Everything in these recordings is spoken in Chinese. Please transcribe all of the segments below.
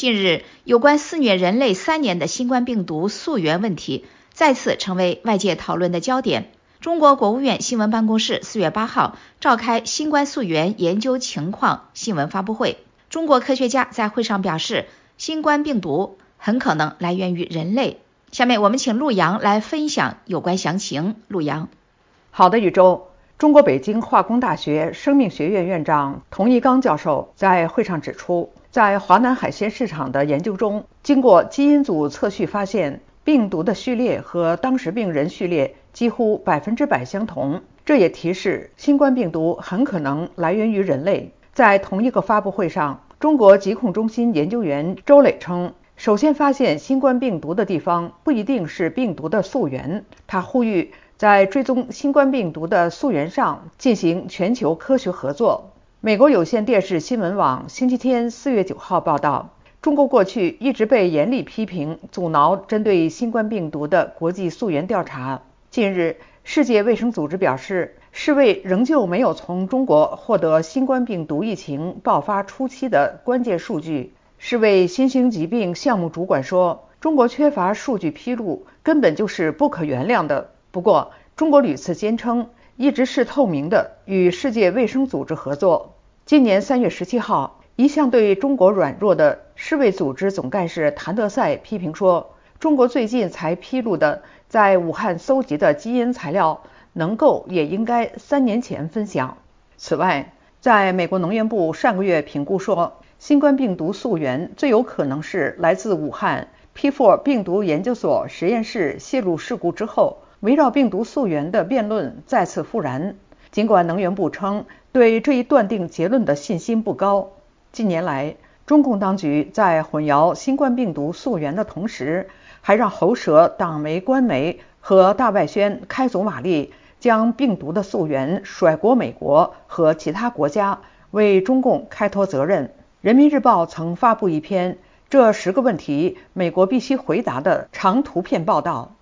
近日，有关肆虐人类三年的新冠病毒溯源问题再次成为外界讨论的焦点。中国国务院新闻办公室四月八号召开新冠溯源研究情况新闻发布会，中国科学家在会上表示，新冠病毒很可能来源于人类。下面我们请陆阳来分享有关详情。陆阳，好的，宇宙。中国北京化工大学生命学院院长童一刚教授在会上指出。在华南海鲜市场的研究中，经过基因组测序发现，病毒的序列和当时病人序列几乎百分之百相同。这也提示新冠病毒很可能来源于人类。在同一个发布会上，中国疾控中心研究员周磊称，首先发现新冠病毒的地方不一定是病毒的溯源。他呼吁在追踪新冠病毒的溯源上进行全球科学合作。美国有线电视新闻网星期天四月九号报道，中国过去一直被严厉批评，阻挠针对新冠病毒的国际溯源调查。近日，世界卫生组织表示，世卫仍旧没有从中国获得新冠病毒疫情爆发初期的关键数据。世卫新兴疾病项目主管说：“中国缺乏数据披露，根本就是不可原谅的。”不过，中国屡次坚称。一直是透明的，与世界卫生组织合作。今年三月十七号，一向对中国软弱的世卫组织总干事谭德赛批评说，中国最近才披露的在武汉搜集的基因材料，能够也应该三年前分享。此外，在美国农业部上个月评估说，新冠病毒溯源最有可能是来自武汉 P4 病毒研究所实验室泄露事故之后。围绕病毒溯源的辩论再次复燃。尽管能源部称对这一断定结论的信心不高，近年来中共当局在混淆新冠病毒溯源的同时，还让喉舌、党媒、官媒和大外宣开足马力，将病毒的溯源甩锅美国和其他国家，为中共开脱责任。人民日报曾发布一篇“这十个问题美国必须回答”的长图片报道，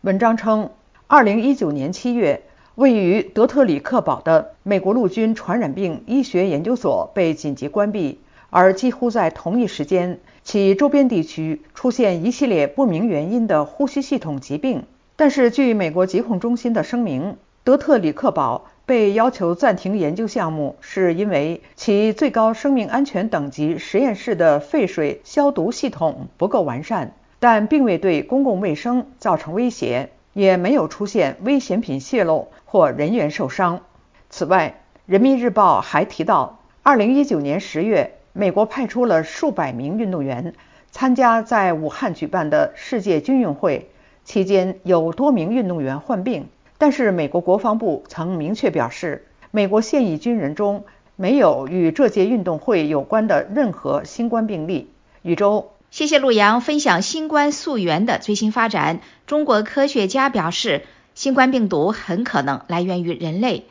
文章称。二零一九年七月，位于德特里克堡的美国陆军传染病医学研究所被紧急关闭，而几乎在同一时间，其周边地区出现一系列不明原因的呼吸系统疾病。但是，据美国疾控中心的声明，德特里克堡被要求暂停研究项目，是因为其最高生命安全等级实验室的废水消毒系统不够完善，但并未对公共卫生造成威胁。也没有出现危险品泄露或人员受伤。此外，《人民日报》还提到，2019年10月，美国派出了数百名运动员参加在武汉举办的世界军运会，期间有多名运动员患病。但是，美国国防部曾明确表示，美国现役军人中没有与这届运动会有关的任何新冠病例。宇宙。谢谢陆阳分享新冠溯源的最新发展。中国科学家表示，新冠病毒很可能来源于人类。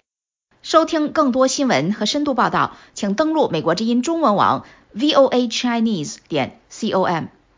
收听更多新闻和深度报道，请登录美国之音中文网 voa chinese 点 com。